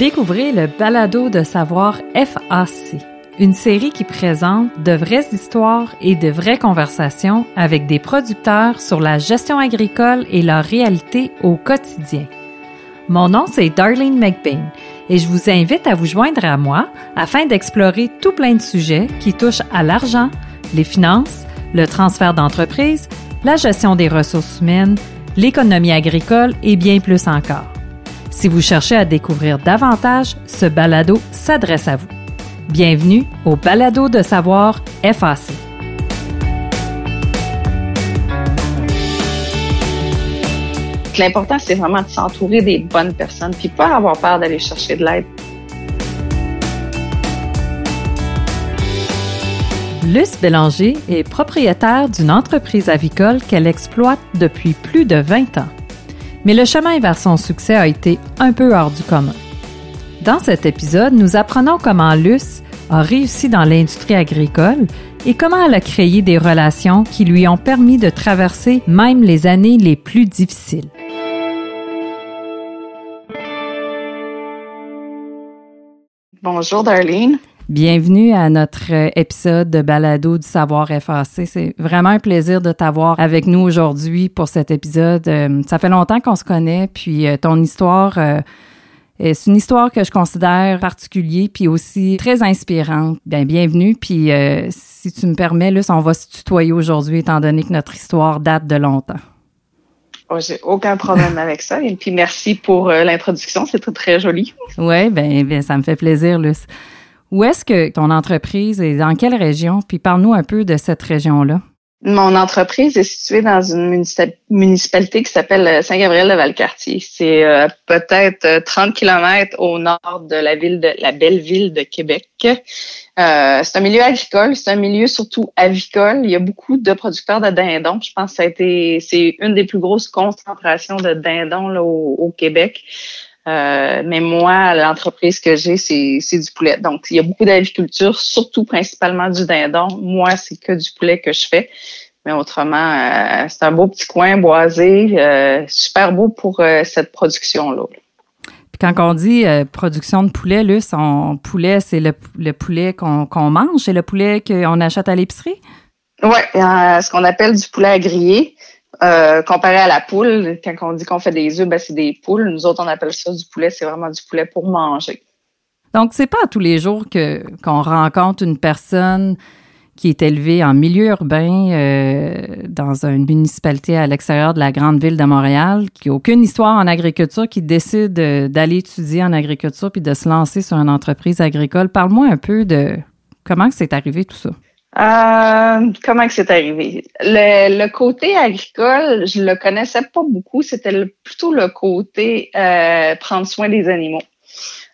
Découvrez le balado de savoir FAC, une série qui présente de vraies histoires et de vraies conversations avec des producteurs sur la gestion agricole et leur réalité au quotidien. Mon nom, c'est Darlene McBain et je vous invite à vous joindre à moi afin d'explorer tout plein de sujets qui touchent à l'argent, les finances, le transfert d'entreprise, la gestion des ressources humaines, l'économie agricole et bien plus encore. Si vous cherchez à découvrir davantage, ce balado s'adresse à vous. Bienvenue au balado de savoir FAC. L'important, c'est vraiment de s'entourer des bonnes personnes, puis pas avoir peur d'aller chercher de l'aide. Luce Bélanger est propriétaire d'une entreprise avicole qu'elle exploite depuis plus de 20 ans. Mais le chemin vers son succès a été un peu hors du commun. Dans cet épisode, nous apprenons comment Luce a réussi dans l'industrie agricole et comment elle a créé des relations qui lui ont permis de traverser même les années les plus difficiles. Bonjour Darlene. Bienvenue à notre euh, épisode de Balado du Savoir FAC. C'est vraiment un plaisir de t'avoir avec nous aujourd'hui pour cet épisode. Euh, ça fait longtemps qu'on se connaît, puis euh, ton histoire, c'est une histoire que je considère particulière, puis aussi très inspirante. Bien, bienvenue, puis si tu me permets, Luce, on va se tutoyer aujourd'hui, étant donné que notre histoire date de longtemps. Oh, J'ai aucun problème avec ça. Et puis merci pour l'introduction, c'est très, très joli. Oui, bien, ben, ça me fait plaisir, Luce. Où est-ce que ton entreprise est? Dans quelle région? Puis parle-nous un peu de cette région-là. Mon entreprise est située dans une municipalité qui s'appelle euh, Saint-Gabriel-de-Valcartier. C'est euh, peut-être 30 euh, kilomètres au nord de la ville de la belle ville de Québec. C'est un milieu agricole, c'est un milieu surtout avicole. Il y a beaucoup de producteurs de dindons. Je pense que c'est une des plus grosses concentrations de dindons au Québec. Euh, mais moi, l'entreprise que j'ai, c'est du poulet. Donc, il y a beaucoup d'aviculture, surtout principalement du dindon. Moi, c'est que du poulet que je fais. Mais autrement, euh, c'est un beau petit coin boisé, euh, super beau pour cette production-là. Puis quand on dit production de poulet, là, son poulet, c'est le, poulet qu'on mange, c'est le poulet qu'on achète à l'épicerie? Oui, ce qu'on appelle du poulet à griller. Euh, comparé à la poule, quand on dit qu'on fait des œufs, ben c'est des poules. Nous autres, on appelle ça du poulet. C'est vraiment du poulet pour manger. Donc, c'est pas tous les jours que qu'on rencontre une personne qui est élevée en milieu urbain euh, dans une municipalité à l'extérieur de la grande ville de Montréal, qui n'a aucune histoire en agriculture, qui décide d'aller étudier en agriculture puis de se lancer sur une entreprise agricole. Parle-moi un peu de comment c'est arrivé tout ça. Euh, comment que c'est arrivé? Le, côté agricole, je le connaissais pas beaucoup. C'était plutôt le côté euh, prendre soin des animaux.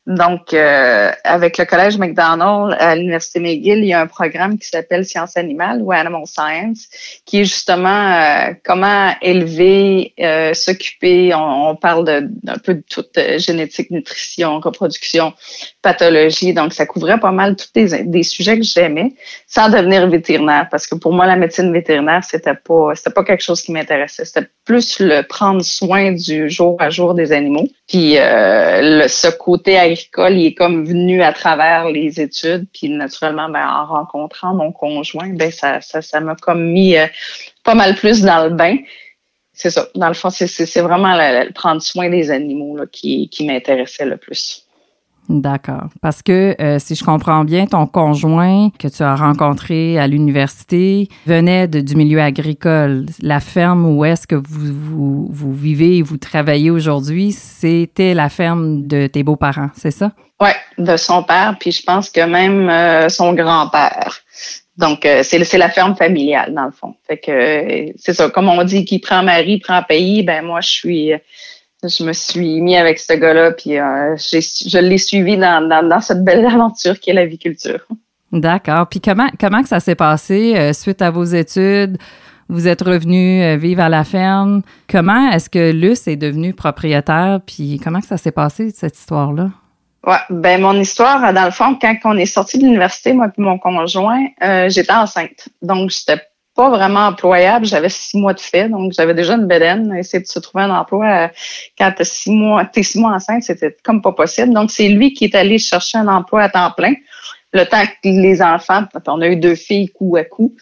Donc, euh, avec le Collège McDonald à l'Université McGill, il y a un programme qui s'appelle Sciences animales ou Animal Science, qui est justement euh, comment élever, euh, s'occuper. On, parle d'un peu de toute génétique, nutrition, reproduction, pathologie. Donc, ça couvrait pas mal tous des, des sujets que j'aimais, sans devenir vétérinaire, parce que pour moi, la médecine vétérinaire, c'était pas, c'était pas quelque chose qui m'intéressait. C'était plus le prendre soin du jour à jour des animaux. Puis le, ce côté il est comme venu à travers les études, puis naturellement, ben, en rencontrant mon conjoint, ben ça, ça, ça m'a comme mis euh, pas mal plus dans le bain. C'est ça. Dans le fond, c'est vraiment le, prendre soin des animaux là, qui, qui m'intéressait le plus. D'accord. Parce que euh, si je comprends bien, ton conjoint que tu as rencontré à l'université venait de, du milieu agricole. La ferme où est-ce que vous, vous, vivez et vous travaillez aujourd'hui, c'était la ferme de tes beaux-parents, c'est ça? Oui, de son père, puis je pense que même euh, son grand-père. Donc, euh, c'est la ferme familiale, dans le fond. Fait que c'est ça, comme on dit, qui prend mari, prend pays, ben moi, je suis je me suis mis avec ce gars-là, puis euh, je l'ai suivi dans, dans, cette belle aventure qui est l'aviculture. D'accord. Puis comment, comment que ça s'est passé euh, suite à vos études? Vous êtes revenu euh, vivre à la ferme. Comment est-ce que Luce est devenue propriétaire? Puis comment que ça s'est passé, cette histoire-là? Ouais, ben mon histoire, dans le fond, quand on est sorti de l'université, moi et mon conjoint, j'étais enceinte. Donc, j'étais pas vraiment employable. J'avais six mois de fait, donc j'avais déjà une bedaine. Essayer de se trouver un emploi euh, quand t'es six mois, six mois enceinte, c'était comme pas possible. Donc c'est lui qui est allé chercher un emploi à temps plein. Le temps que les enfants, on a eu deux filles coup à coup,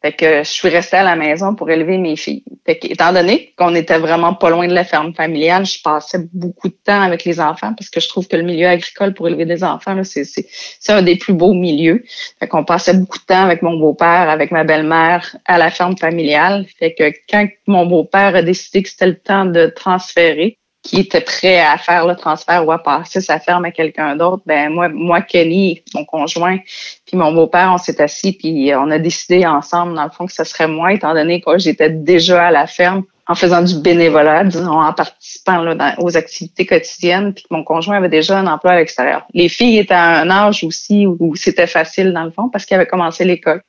fait que je suis restée à la maison pour élever mes filles. Fait que, étant donné qu'on était vraiment pas loin de la ferme familiale, je passais beaucoup de temps avec les enfants parce que je trouve que le milieu agricole pour élever des enfants, c'est, un des plus beaux milieux. Fait qu'on passait beaucoup de temps avec mon beau-père, avec ma belle-mère à la ferme familiale. Fait que quand mon beau-père a décidé que c'était le temps de transférer, qui était prêt à faire le transfert ou à passer sa ferme à quelqu'un d'autre, ben moi, moi, Kelly, mon conjoint, puis mon beau-père, on s'est assis puis on a décidé ensemble, dans le fond, que ce serait moi, étant donné que j'étais déjà à la ferme en faisant du bénévolat, disons, en participant aux activités quotidiennes, puis mon conjoint avait déjà un emploi à l'extérieur. Les filles étaient à un âge aussi où c'était facile, dans le fond, parce qu'ils avaient commencé l'école.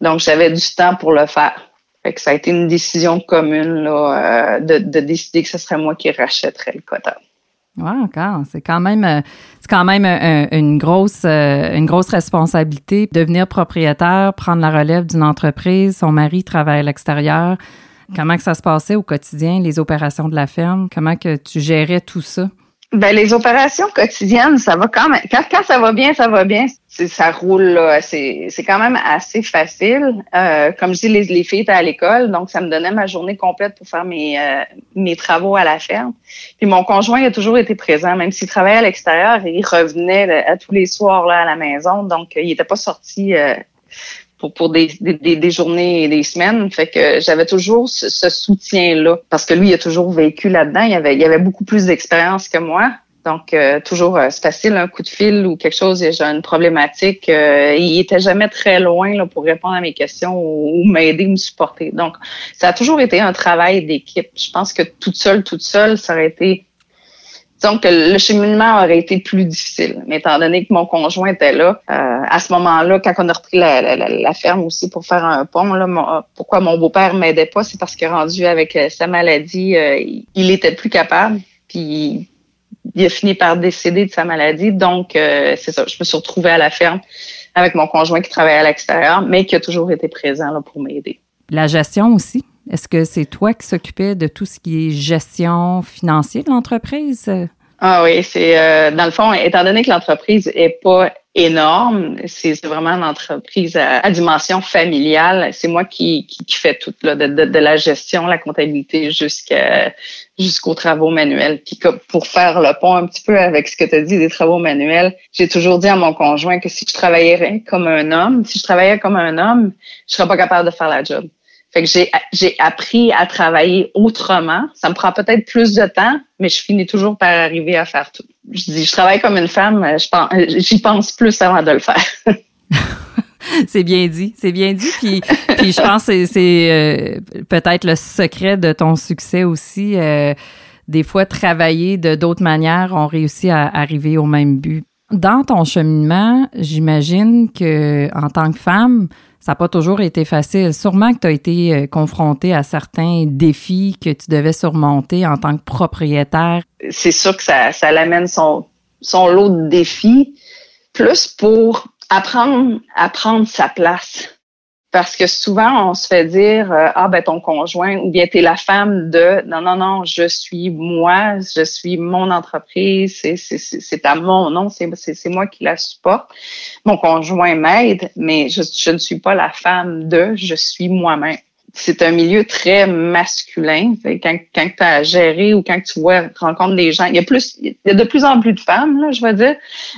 Donc, j'avais du temps pour le faire. Fait que ça a été une décision commune là, euh, de, de, décider que ce serait moi qui rachèterais le quota. Wow, encore. C'est quand même, euh, c'est quand même une grosse, euh, une grosse responsabilité. Devenir propriétaire, prendre la relève d'une entreprise. Son mari travaille à l'extérieur. Comment que ça se passait au quotidien, les opérations de la ferme? Comment que tu gérais tout ça? Ben, les opérations quotidiennes, ça va quand même. Quand, quand ça va bien, ça va bien. Ça roule là. C'est, quand même assez facile. Euh, comme je dis, les, les filles étaient à l'école, donc ça me donnait ma journée complète pour faire mes, euh, mes travaux à la ferme. Puis mon conjoint a toujours été présent, même s'il travaillait à l'extérieur, il revenait à tous les soirs là à la maison, donc il n'était pas sorti. Euh, pour, pour des, des, des, journées et des semaines. Fait que j'avais toujours ce, ce soutien-là. Parce que lui, il a toujours vécu là-dedans. Il avait, il avait beaucoup plus d'expérience que moi. Donc, euh, toujours, euh, c'est facile, un coup de fil ou quelque chose, j'ai une problématique. Euh, il était jamais très loin là, pour répondre à mes questions ou, m'aider, me supporter. Donc, ça a toujours été un travail d'équipe. Je pense que toute seule, toute seule, ça aurait été donc, le cheminement aurait été plus difficile. Mais étant donné que mon conjoint était là, euh, à ce moment-là, quand on a repris la, ferme aussi pour faire un pont, là, pourquoi mon beau-père m'aidait pas, c'est parce que rendu avec euh, sa maladie, euh, il était plus capable. Puis il a fini par décéder de sa maladie. Donc, c'est ça. Je me suis retrouvée à la ferme avec mon conjoint qui travaillait à l'extérieur, mais qui a toujours été présent là, pour m'aider. La gestion aussi? Est-ce que c'est toi qui s'occupais de tout ce qui est gestion financière de l'entreprise? Ah oui, c'est euh, dans le fond, étant donné que l'entreprise est pas énorme, c'est vraiment une entreprise à, dimension familiale. C'est moi qui, qui, fais tout là, de, de, la gestion, la comptabilité jusqu'à jusqu'aux travaux manuels. Puis pour faire le pont un petit peu avec ce que tu as dit des travaux manuels, j'ai toujours dit à mon conjoint que si je travaillais comme un homme, si je travaillais comme un homme, je serais pas capable de faire la job. Fait que j'ai, appris à travailler autrement. Ça me prend peut-être plus de temps, mais je finis toujours par arriver à faire tout. Je dis, je travaille comme une femme, je pense, j'y pense plus avant de le faire. c'est bien dit, c'est bien dit. Puis, puis je pense que c'est, euh, peut-être le secret de ton succès aussi. Euh, des fois, travailler de d'autres manières, on réussit à arriver au même but. Dans ton cheminement, j'imagine que en tant que femme, ça n'a pas toujours été facile. Sûrement que tu as été euh, confronté à certains défis que tu devais surmonter en tant que propriétaire. C'est sûr que ça, ça l'amène son, son lot de défis, plus pour apprendre à prendre sa place. Parce que souvent, on se fait dire euh, Ah, ben ton conjoint, ou bien tu es la femme de non, non, non, je suis moi, je suis mon entreprise, c'est à mon nom, c'est moi qui la supporte. Mon conjoint m'aide, mais je, je ne suis pas la femme de, je suis moi-même c'est un milieu très masculin. Quand, quand tu as à gérer ou quand tu vois, rencontres des gens, il y a plus, il y a de plus en plus de femmes, là, je veux dire,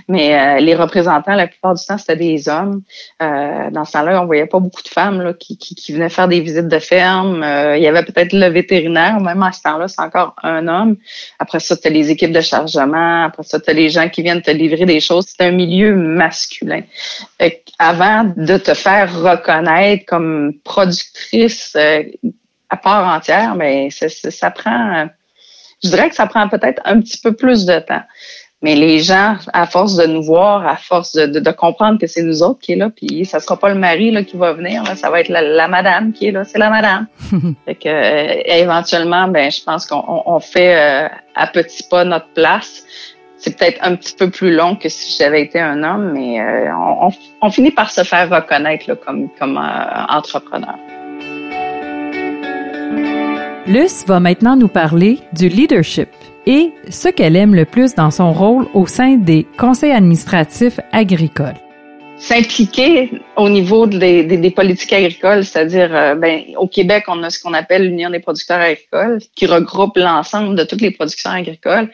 mais euh, les représentants, la plupart du temps, c'était des hommes. Euh, dans ce temps-là, on voyait pas beaucoup de femmes là, qui, qui, qui venaient faire des visites de ferme. Euh, il y avait peut-être le vétérinaire, même à ce temps-là, c'est encore un homme. Après ça, tu as les équipes de chargement. Après ça, tu as les gens qui viennent te livrer des choses. C'est un milieu masculin. avant de te faire reconnaître comme productrice euh, à part entière, mais ça, prend, je dirais que ça prend peut-être un petit peu plus de temps. Mais les gens, à force de nous voir, à force de, comprendre que c'est nous autres qui est là, puis ça sera pas le mari là, qui va venir, ça va être la, madame qui est là, c'est la madame. fait que euh, éventuellement, ben je pense qu'on fait euh, à petits pas notre place. C'est peut-être un petit peu plus long que si j'avais été un homme, mais on, finit par se faire reconnaître comme, comme entrepreneur. Luce va maintenant nous parler du leadership et ce qu'elle aime le plus dans son rôle au sein des conseils administratifs agricoles s'impliquer au niveau des, politiques agricoles, c'est-à-dire euh, ben, au Québec, on a ce qu'on appelle l'Union des producteurs agricoles, qui regroupe l'ensemble de toutes les productions agricoles.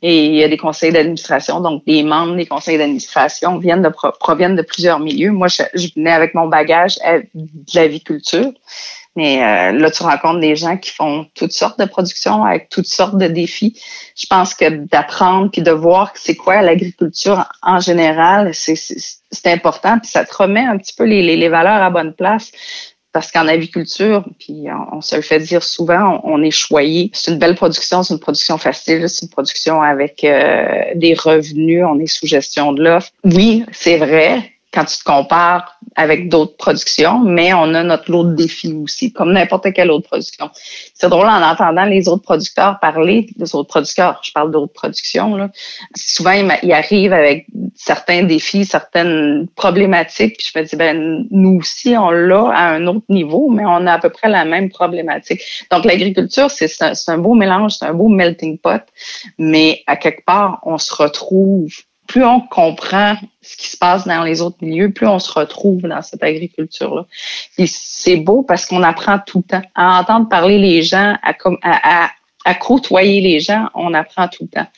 Et il y a des conseils d'administration, donc des membres des conseils d'administration viennent de proviennent de plusieurs milieux. Moi, je, je venais avec mon bagage de l'aviculture. Mais euh, là, tu rencontres des gens qui font toutes sortes de productions avec toutes sortes de défis. Je pense que d'apprendre puis de voir c'est quoi l'agriculture en général, c'est important. Puis ça te remet un petit peu les, les, valeurs à bonne place. Parce qu'en aviculture, puis on, se le fait dire souvent, on, est choyé. C'est une belle production, c'est une production facile, c'est une production avec euh, des revenus, on est sous gestion de l'offre. Oui, c'est vrai, quand tu te compares avec d'autres productions, mais on a notre lot de défis aussi, comme n'importe quelle autre production. C'est drôle en entendant les autres producteurs parler, les autres producteurs, je parle d'autres productions, là. souvent ils, arrivent avec certains défis, certaines problématiques, puis je me dis, ben nous aussi, on l'a à un autre niveau, mais on a à peu près la même problématique. Donc l'agriculture, c'est un, un beau mélange, c'est un beau melting pot, mais à quelque part, on se retrouve plus on comprend ce qui se passe dans les autres milieux, plus on se retrouve dans cette agriculture-là. Et c'est beau parce qu'on apprend tout le temps. À entendre parler les gens, à, à, à, côtoyer les gens, on apprend tout le temps.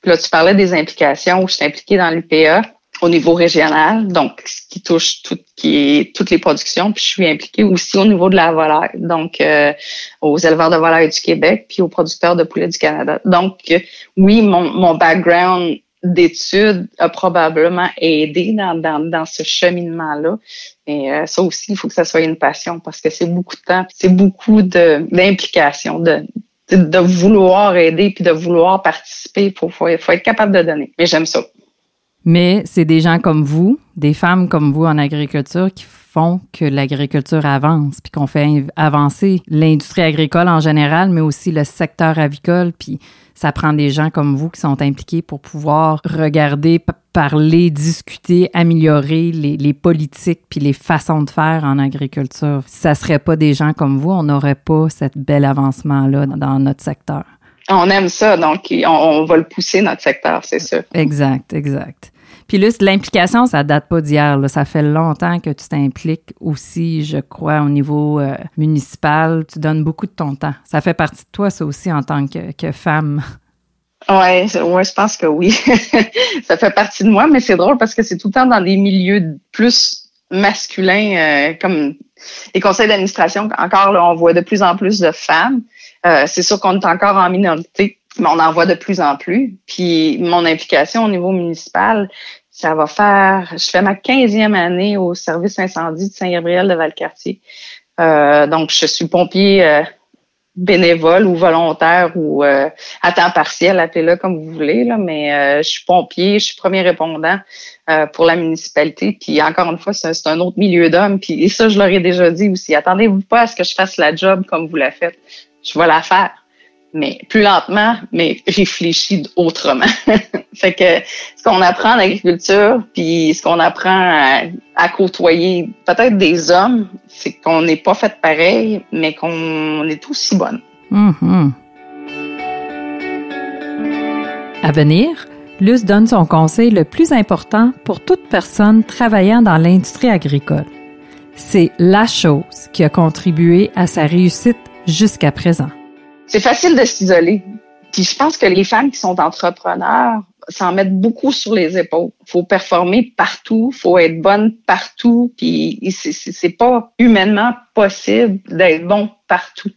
Puis là, tu parlais des implications où je suis impliquée dans l'UPA au niveau régional, donc ce qui touche tout, qui est, toutes les productions. Puis je suis impliquée aussi au niveau de la volaille, donc euh, aux éleveurs de volaille du Québec, puis aux producteurs de poulet du Canada. Donc oui, mon, mon background d'études a probablement aidé dans, dans, dans ce cheminement-là. Et euh, ça aussi, il faut que ça soit une passion parce que c'est beaucoup de temps, c'est beaucoup d'implication, de, de, vouloir aider puis de vouloir participer. Il faut, faut, faut être capable de donner. Mais j'aime ça. Mais c'est des gens comme vous, des femmes comme vous en agriculture qui font que l'agriculture avance, puis qu'on fait avancer l'industrie agricole en général, mais aussi le secteur avicole, puis ça prend des gens comme vous qui sont impliqués pour pouvoir regarder, parler, discuter, améliorer les, les politiques puis les façons de faire en agriculture. Si ça serait pas des gens comme vous, on n'aurait pas cette bel avancement-là dans notre secteur. On aime ça, donc on, va le pousser, notre secteur, c'est sûr. Exact, exact. Puis là, l'implication, ça date pas d'hier. Ça fait longtemps que tu t'impliques aussi, je crois, au niveau euh, municipal. Tu donnes beaucoup de ton temps. Ça fait partie de toi, ça aussi, en tant que, femme. Oui, ouais, je pense que oui. ça fait partie de moi, mais c'est drôle parce que c'est tout le temps dans des milieux plus masculins, euh, comme les conseils d'administration. Encore, on voit de plus en plus de femmes. Euh, c'est sûr qu'on est encore en minorité, mais on en voit de plus en plus. Puis mon implication au niveau municipal, ça va faire, je fais ma 15e année au service incendie de Saint-Gabriel de Valcartier. Euh, donc, je suis pompier euh, bénévole ou volontaire ou euh, à temps partiel, appelez-le comme vous voulez, là, mais euh, je suis pompier, je suis premier répondant pour la municipalité. Puis encore une fois, c'est un autre milieu d'hommes. Puis et ça, je leur ai déjà dit aussi. Attendez-vous pas à ce que je fasse la job comme vous la faites je vais la faire, mais plus lentement, mais réfléchie autrement. fait que ce qu'on apprend en agriculture, puis ce qu'on apprend à, côtoyer peut-être des hommes, c'est qu'on n'est pas fait pareil, mais qu'on est aussi bonne. Mm-hmm. À venir, Luce donne son conseil le plus important pour toute personne travaillant dans l'industrie agricole. C'est la chose qui a contribué à sa réussite jusqu'à présent? C'est facile de s'isoler. Puis je pense que les femmes qui sont entrepreneurs s'en mettent beaucoup sur les épaules. Faut performer partout, faut être bonne partout, puis c'est pas humainement possible d'être bon partout.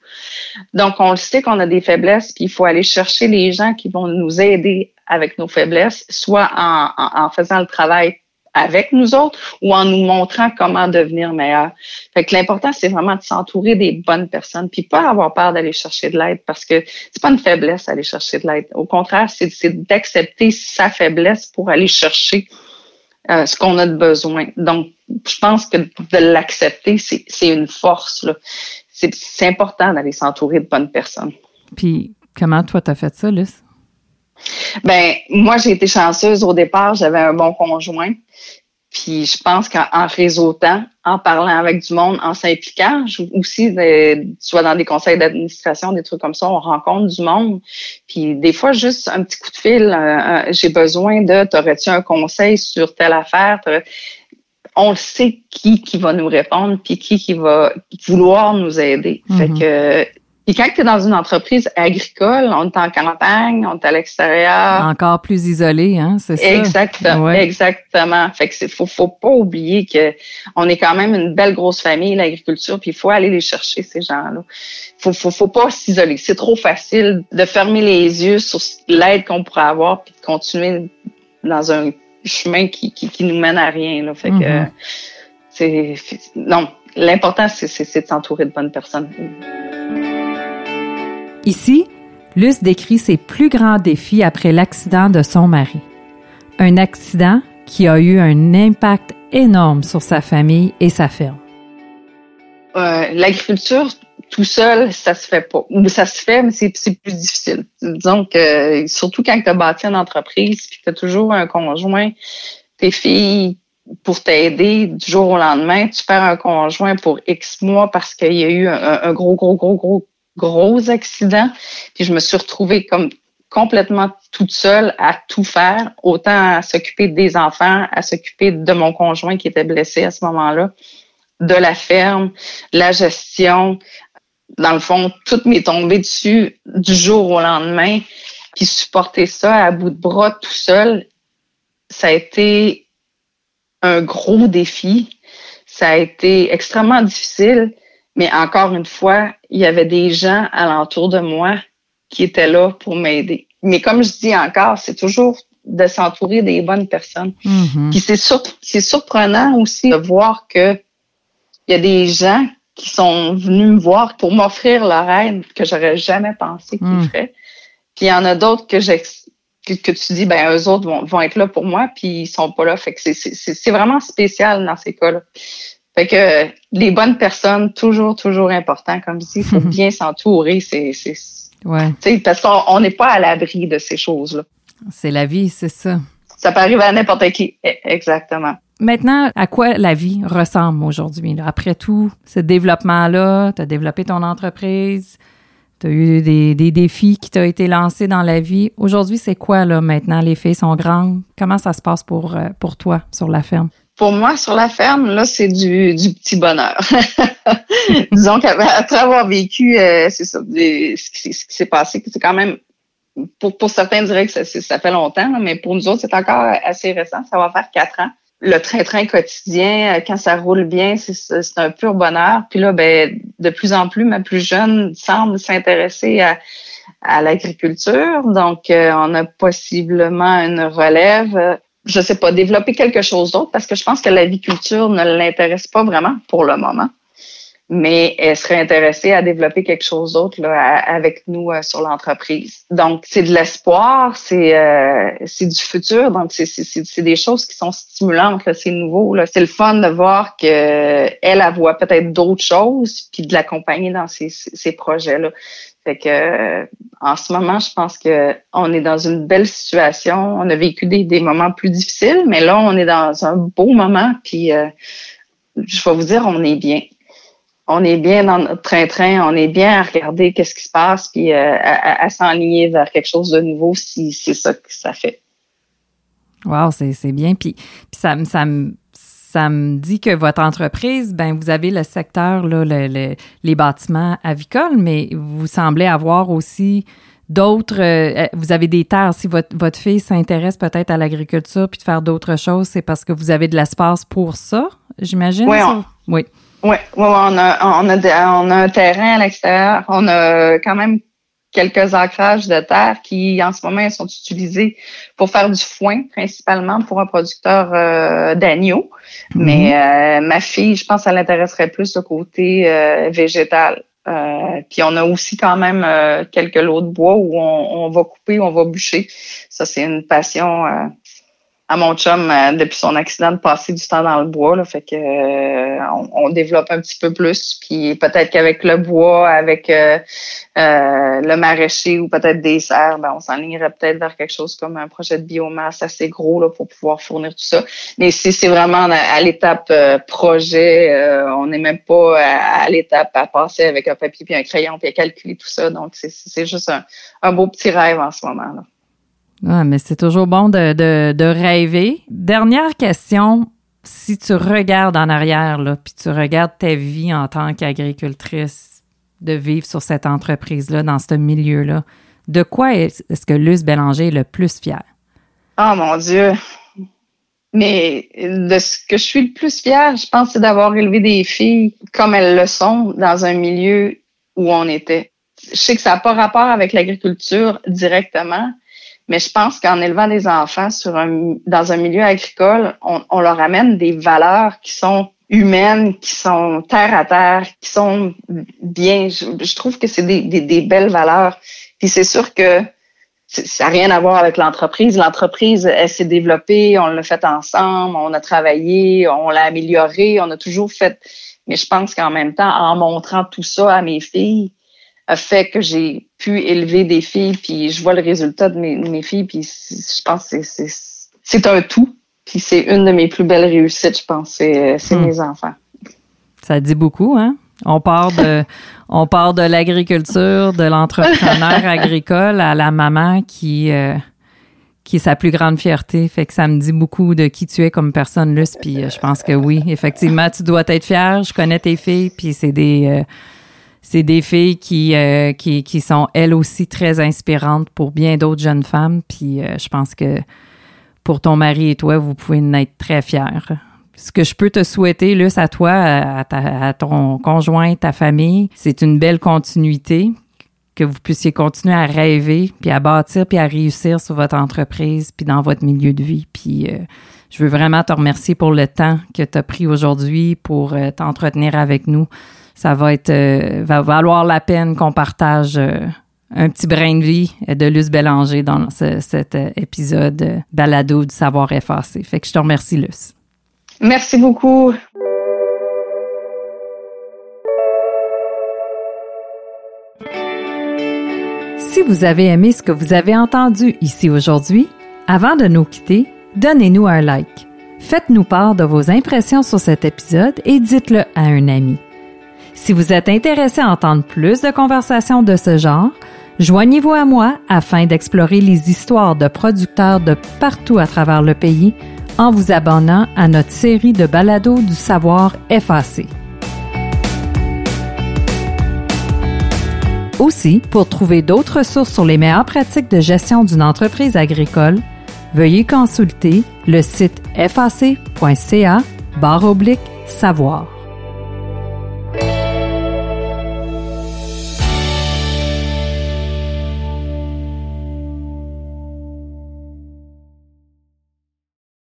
Donc on le sait qu'on a des faiblesses, puis il faut aller chercher les gens qui vont nous aider avec nos faiblesses, soit en, en faisant le travail avec nous autres ou en nous montrant comment devenir meilleur. Fait que l'important, c'est vraiment de s'entourer des bonnes personnes, puis pas avoir peur d'aller chercher de l'aide parce que c'est pas une faiblesse d'aller chercher de l'aide. Au contraire, c'est d'accepter sa faiblesse pour aller chercher euh, ce qu'on a de besoin. Donc, je pense que de l'accepter, c'est une force. C'est important d'aller s'entourer de bonnes personnes. Puis, comment toi, tu as fait ça, Luce? Ben, moi, j'ai été chanceuse au départ. J'avais un bon conjoint. Puis je pense qu'en réseautant, en parlant avec du monde, en s'impliquant, aussi, soit dans des conseils d'administration, des trucs comme ça, on rencontre du monde. Puis des fois, juste un petit coup de fil, j'ai besoin de, t'aurais-tu un conseil sur telle affaire? On sait qui qui va nous répondre, puis qui qui va vouloir nous aider. Fait mm-hmm. que et quand tu es dans une entreprise agricole, on est en campagne, on est à l'extérieur. Encore plus isolé, hein, c'est ça? Exactement, exactement. Fait que faut, faut pas oublier que on est quand même une belle grosse famille, l'agriculture, puis il faut aller les chercher, ces gens-là. Faut, faut, faut pas s'isoler. C'est trop facile de fermer les yeux sur l'aide qu'on pourrait avoir puis de continuer dans un chemin qui, qui, qui nous mène à rien, là. Fait que, mm-hmm. c'est, non. L'important, c'est, c'est de s'entourer de bonnes personnes. Ici, Luce décrit ses plus grands défis après l'accident de son mari. Un accident qui a eu un impact énorme sur sa famille et sa ferme. Euh, L'agriculture, tout seul, ça se fait pas. Ça se fait, mais c'est plus difficile. Disons que, surtout quand tu as bâti une entreprise, puis tu as toujours un conjoint, tes filles, pour t'aider du jour au lendemain, tu perds un conjoint pour X mois parce qu'il y a eu un, gros, gros, gros, gros gros accident. Puis je me suis retrouvée comme complètement toute seule à tout faire, autant à s'occuper des enfants, à s'occuper de mon conjoint qui était blessé à ce moment-là, de la ferme, la gestion. Dans le fond, tout m'est tombé dessus du jour au lendemain. Puis supporter ça à bout de bras tout seul, ça a été un gros défi. Ça a été extrêmement difficile. Mais encore une fois, il y avait des gens alentour de moi qui étaient là pour m'aider. Mais comme je dis encore, c'est toujours de s'entourer des bonnes personnes. Mm-hmm. Puis c'est surprenant aussi de voir que il y a des gens qui sont venus me voir pour m'offrir leur aide que j'aurais jamais pensé qu'ils mm. feraient. Puis il y en a d'autres que que, tu dis ben eux autres vont, vont être là pour moi puis ils sont pas là fait que c'est vraiment spécial dans ces cas-là fait que les bonnes personnes, toujours, toujours important. Comme je dis, il faut bien s'entourer. C'est, c'est, ouais. Parce qu'on n'est pas à l'abri de ces choses-là. C'est la vie, c'est ça. Ça peut arriver à n'importe qui. E, exactement. Maintenant, à quoi la vie ressemble aujourd'hui? Après tout, ce développement-là, tu as développé ton entreprise, tu as eu des, des défis qui t'ont été lancés dans la vie. Aujourd'hui, c'est quoi là maintenant? Les filles sont grandes. Comment ça se passe pour, euh, pour toi sur la ferme? Pour moi, sur la ferme, là, c'est du, du petit bonheur. Disons qu'après avoir vécu, euh, c'est ça, ce qui, s'est passé, c'est quand même, pour, pour certains diraient que ça, ça fait longtemps, mais pour nous autres, c'est encore assez récent. Ça va faire quatre ans. Le train-train quotidien, euh, quand ça roule bien, c'est un pur bonheur. Puis là, ben, de plus en plus, ma plus jeune semble s'intéresser à, à l'agriculture. Donc, euh, on a possiblement une relève je sais pas, développer quelque chose d'autre parce que je pense que l'aviculture ne l'intéresse pas vraiment pour le moment. Mais elle serait intéressée à développer quelque chose d'autre avec nous euh, sur l'entreprise. Donc, c'est de l'espoir, c'est euh, c'est du futur. Donc, c'est des choses qui sont stimulantes, c'est nouveau. C'est le fun de voir que elle, voit peut-être d'autres choses, puis de l'accompagner dans ces, ces projets-là. Fait que euh, en ce moment, je pense que on est dans une belle situation. On a vécu des, des moments plus difficiles, mais là, on est dans un beau moment. Puis euh, je vais vous dire, on est bien. On est bien dans notre train-train, on est bien à regarder qu'est-ce qui se passe, puis euh, à, à, s'enligner vers quelque chose de nouveau si c'est ça que ça fait. Wow, c'est bien. Puis, puis ça, ça me ça me dit que votre entreprise, ben vous avez le secteur, là, les bâtiments avicoles, mais vous semblez avoir aussi d'autres. Euh, vous avez des terres. Si votre, votre fille s'intéresse peut-être à l'agriculture puis de faire d'autres choses, c'est parce que vous avez de l'espace pour ça, j'imagine? Oui, oui. Oui, on, a, on, a, on a un terrain à l'extérieur. On a quand même quelques ancrages de terre qui, en ce moment, sont utilisés pour faire du foin, principalement pour un producteur euh, d'agneaux. Mhm. Mais euh, ma fille, je pense, ça l'intéresserait plus au côté euh, végétal. puis on a aussi quand même quelques lots de bois où on, va couper, on va bûcher. Ça, c'est une passion à mon chum euh, depuis son accident de passer du temps dans le bois. Là, fait que euh, on, développe un petit peu plus. Puis peut-être qu'avec le bois, avec euh, le maraîcher ou peut-être des serres, ben, on s'enlignerait peut-être vers quelque chose comme un projet de biomasse assez gros là, pour pouvoir fournir tout ça. Mais si c'est vraiment à, l'étape projet, on n'est même pas à, l'étape à passer avec un papier puis un crayon puis à calculer tout ça. Donc c'est juste un, un beau petit rêve en ce moment. là. Ouais, mais c'est toujours bon de, rêver. Dernière question. Si tu regardes en arrière, là, puis tu regardes ta vie en tant qu'agricultrice, de vivre sur cette entreprise-là, dans ce milieu-là, de quoi est-ce que Luce Bélanger est le plus fière? Oh mon Dieu! Mais de ce que je suis le plus fière, je pense, c'est d'avoir élevé des filles comme elles le sont dans un milieu où on était. Je sais que ça n'a pas rapport avec l'agriculture directement, mais je pense qu'en élevant des enfants sur un, dans un milieu agricole, on, on, leur amène des valeurs qui sont humaines, qui sont terre à terre, qui sont bien. Je, trouve que c'est des, des, des, belles valeurs. Puis c'est sûr que ça n'a rien à voir avec l'entreprise. L'entreprise, elle s'est développée, on l'a fait ensemble, on a travaillé, on l'a amélioré, on a toujours fait. Mais je pense qu'en même temps, en montrant tout ça à mes filles, a fait que j'ai pu élever des filles, puis je vois le résultat de mes, mes filles, puis je pense que c'est un tout. Puis c'est une de mes plus belles réussites, je pense, c'est hmm. mes enfants. Ça dit beaucoup, hein? On part de, on part de l'agriculture, de l'entrepreneur agricole à la maman qui, euh, qui est sa plus grande fierté. Fait que ça me dit beaucoup de qui tu es comme personne, Luce. Puis euh, je pense que oui, effectivement, tu dois être fière. Je connais tes filles, puis c'est des, euh, c'est des filles qui, euh, qui, qui, sont elles aussi très inspirantes pour bien d'autres jeunes femmes. Puis euh, je pense que pour ton mari et toi, vous pouvez en être très fiers. Ce que je peux te souhaiter, Luce, à toi, à, ton conjoint, ta famille, c'est une belle continuité, que vous puissiez continuer à rêver, puis à bâtir, puis à réussir sur votre entreprise, puis dans votre milieu de vie. Puis euh, je veux vraiment te remercier pour le temps que tu as pris aujourd'hui pour t'entretenir avec nous ça va être euh, va valoir la peine qu'on partage euh, un petit brin de vie de Luce Bélanger dans cet euh, épisode balado du savoir effacé. Fait que je te remercie, Luce. Merci beaucoup. Si vous avez aimé ce que vous avez entendu ici aujourd'hui, avant de nous quitter, donnez-nous un like. Faites-nous part de vos impressions sur cet épisode et dites-le à un ami. Si vous êtes intéressé à entendre plus de conversations de ce genre, joignez-vous à moi afin d'explorer les histoires de producteurs de partout à travers le pays en vous abonnant à notre série de balados du savoir effacé. Aussi, pour trouver d'autres ressources sur les meilleures pratiques de gestion d'une entreprise agricole, veuillez consulter le site fac.ca savoir.